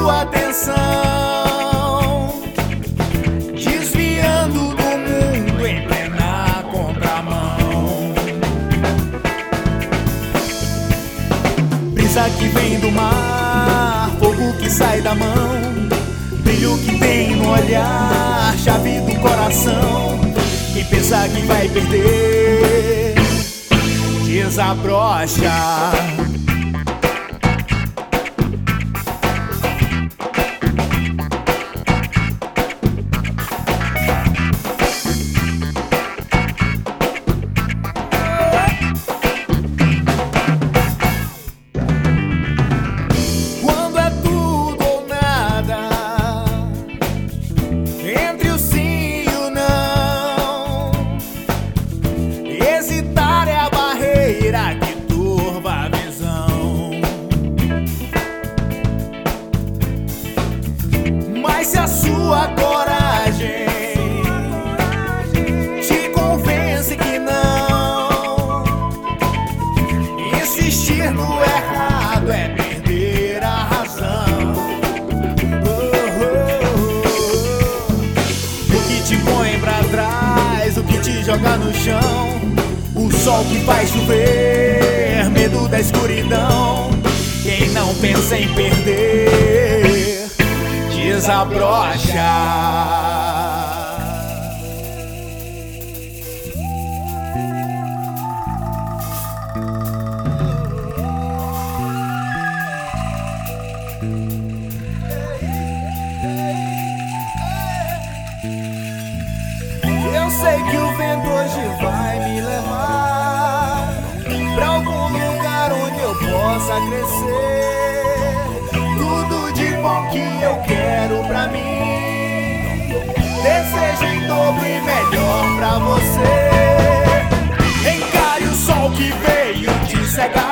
sua atenção, desviando do mundo em plena contramão. Brisa que vem do mar, fogo que sai da mão, brilho que tem no olhar, chave do coração. Quem pensar que vai perder, desabrocha. Põe pra trás, o que te joga no chão, o sol que faz chover, medo da escuridão. Quem não pensa em perder desabrocha. possa crescer tudo de bom que eu quero pra mim. Desejo em dobro e melhor pra você. Encare o sol que veio te cegar.